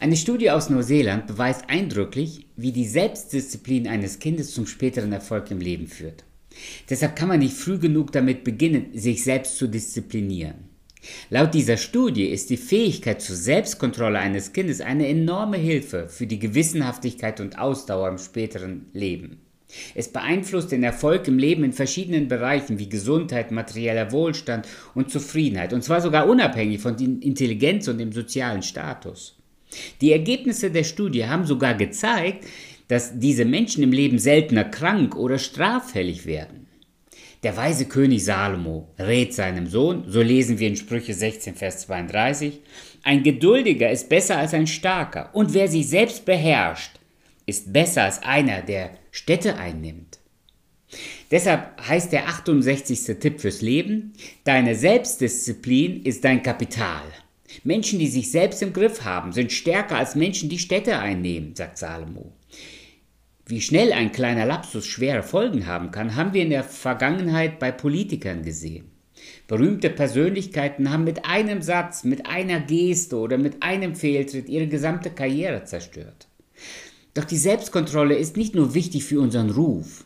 Eine Studie aus Neuseeland beweist eindrücklich, wie die Selbstdisziplin eines Kindes zum späteren Erfolg im Leben führt. Deshalb kann man nicht früh genug damit beginnen, sich selbst zu disziplinieren. Laut dieser Studie ist die Fähigkeit zur Selbstkontrolle eines Kindes eine enorme Hilfe für die Gewissenhaftigkeit und Ausdauer im späteren Leben. Es beeinflusst den Erfolg im Leben in verschiedenen Bereichen wie Gesundheit, materieller Wohlstand und Zufriedenheit, und zwar sogar unabhängig von Intelligenz und dem sozialen Status. Die Ergebnisse der Studie haben sogar gezeigt, dass diese Menschen im Leben seltener krank oder straffällig werden. Der weise König Salomo rät seinem Sohn, so lesen wir in Sprüche 16, Vers 32, ein Geduldiger ist besser als ein Starker, und wer sich selbst beherrscht, ist besser als einer, der Städte einnimmt. Deshalb heißt der 68. Tipp fürs Leben, deine Selbstdisziplin ist dein Kapital. Menschen, die sich selbst im Griff haben, sind stärker als Menschen, die Städte einnehmen, sagt Salomo. Wie schnell ein kleiner Lapsus schwere Folgen haben kann, haben wir in der Vergangenheit bei Politikern gesehen. Berühmte Persönlichkeiten haben mit einem Satz, mit einer Geste oder mit einem Fehltritt ihre gesamte Karriere zerstört. Doch die Selbstkontrolle ist nicht nur wichtig für unseren Ruf.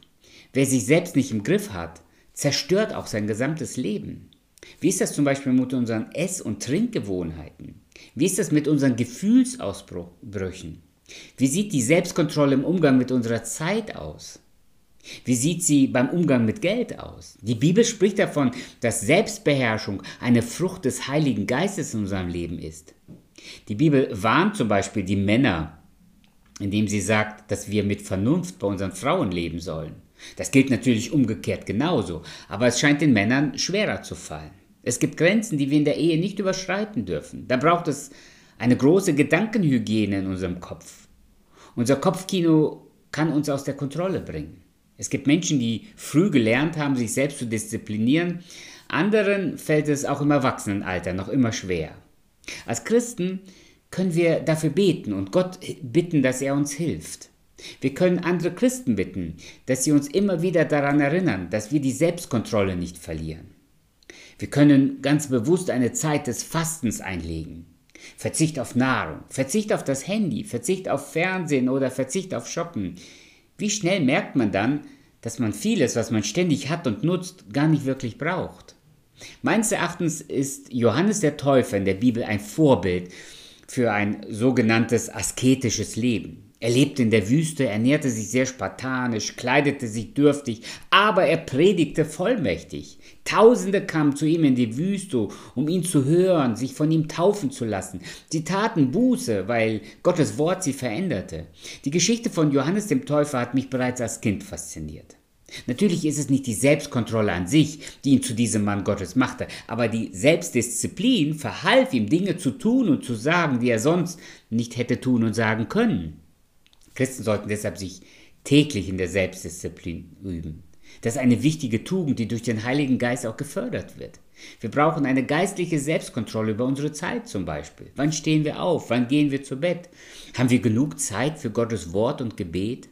Wer sich selbst nicht im Griff hat, zerstört auch sein gesamtes Leben. Wie ist das zum Beispiel mit unseren Ess- und Trinkgewohnheiten? Wie ist das mit unseren Gefühlsausbrüchen? Wie sieht die Selbstkontrolle im Umgang mit unserer Zeit aus? Wie sieht sie beim Umgang mit Geld aus? Die Bibel spricht davon, dass Selbstbeherrschung eine Frucht des Heiligen Geistes in unserem Leben ist. Die Bibel warnt zum Beispiel die Männer indem sie sagt, dass wir mit Vernunft bei unseren Frauen leben sollen. Das gilt natürlich umgekehrt genauso, aber es scheint den Männern schwerer zu fallen. Es gibt Grenzen, die wir in der Ehe nicht überschreiten dürfen. Da braucht es eine große Gedankenhygiene in unserem Kopf. Unser Kopfkino kann uns aus der Kontrolle bringen. Es gibt Menschen, die früh gelernt haben, sich selbst zu disziplinieren. Anderen fällt es auch im Erwachsenenalter noch immer schwer. Als Christen können wir dafür beten und Gott bitten, dass er uns hilft. Wir können andere Christen bitten, dass sie uns immer wieder daran erinnern, dass wir die Selbstkontrolle nicht verlieren. Wir können ganz bewusst eine Zeit des Fastens einlegen. Verzicht auf Nahrung, Verzicht auf das Handy, Verzicht auf Fernsehen oder Verzicht auf Shoppen. Wie schnell merkt man dann, dass man vieles, was man ständig hat und nutzt, gar nicht wirklich braucht? Meines Erachtens ist Johannes der Täufer in der Bibel ein Vorbild für ein sogenanntes asketisches Leben. Er lebte in der Wüste, ernährte sich sehr spartanisch, kleidete sich dürftig, aber er predigte vollmächtig. Tausende kamen zu ihm in die Wüste, um ihn zu hören, sich von ihm taufen zu lassen. Sie taten Buße, weil Gottes Wort sie veränderte. Die Geschichte von Johannes dem Täufer hat mich bereits als Kind fasziniert. Natürlich ist es nicht die Selbstkontrolle an sich, die ihn zu diesem Mann Gottes machte, aber die Selbstdisziplin verhalf ihm, Dinge zu tun und zu sagen, die er sonst nicht hätte tun und sagen können. Christen sollten deshalb sich täglich in der Selbstdisziplin üben. Das ist eine wichtige Tugend, die durch den Heiligen Geist auch gefördert wird. Wir brauchen eine geistliche Selbstkontrolle über unsere Zeit zum Beispiel. Wann stehen wir auf? Wann gehen wir zu Bett? Haben wir genug Zeit für Gottes Wort und Gebet?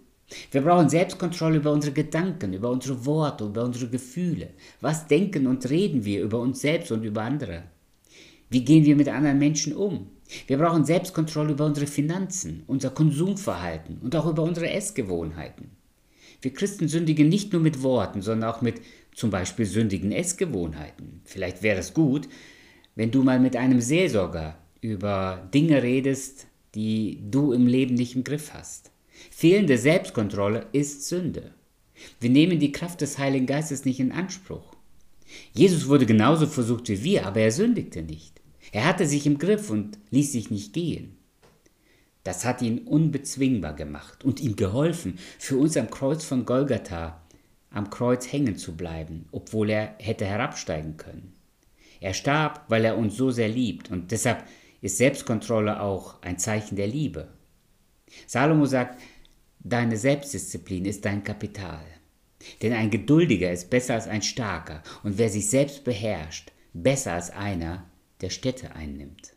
Wir brauchen Selbstkontrolle über unsere Gedanken, über unsere Worte, über unsere Gefühle. Was denken und reden wir über uns selbst und über andere? Wie gehen wir mit anderen Menschen um? Wir brauchen Selbstkontrolle über unsere Finanzen, unser Konsumverhalten und auch über unsere Essgewohnheiten. Wir Christen sündigen nicht nur mit Worten, sondern auch mit zum Beispiel sündigen Essgewohnheiten. Vielleicht wäre es gut, wenn du mal mit einem Seelsorger über Dinge redest, die du im Leben nicht im Griff hast. Fehlende Selbstkontrolle ist Sünde. Wir nehmen die Kraft des Heiligen Geistes nicht in Anspruch. Jesus wurde genauso versucht wie wir, aber er sündigte nicht. Er hatte sich im Griff und ließ sich nicht gehen. Das hat ihn unbezwingbar gemacht und ihm geholfen, für uns am Kreuz von Golgatha am Kreuz hängen zu bleiben, obwohl er hätte herabsteigen können. Er starb, weil er uns so sehr liebt und deshalb ist Selbstkontrolle auch ein Zeichen der Liebe. Salomo sagt, deine Selbstdisziplin ist dein Kapital. Denn ein Geduldiger ist besser als ein Starker und wer sich selbst beherrscht, besser als einer, der Städte einnimmt.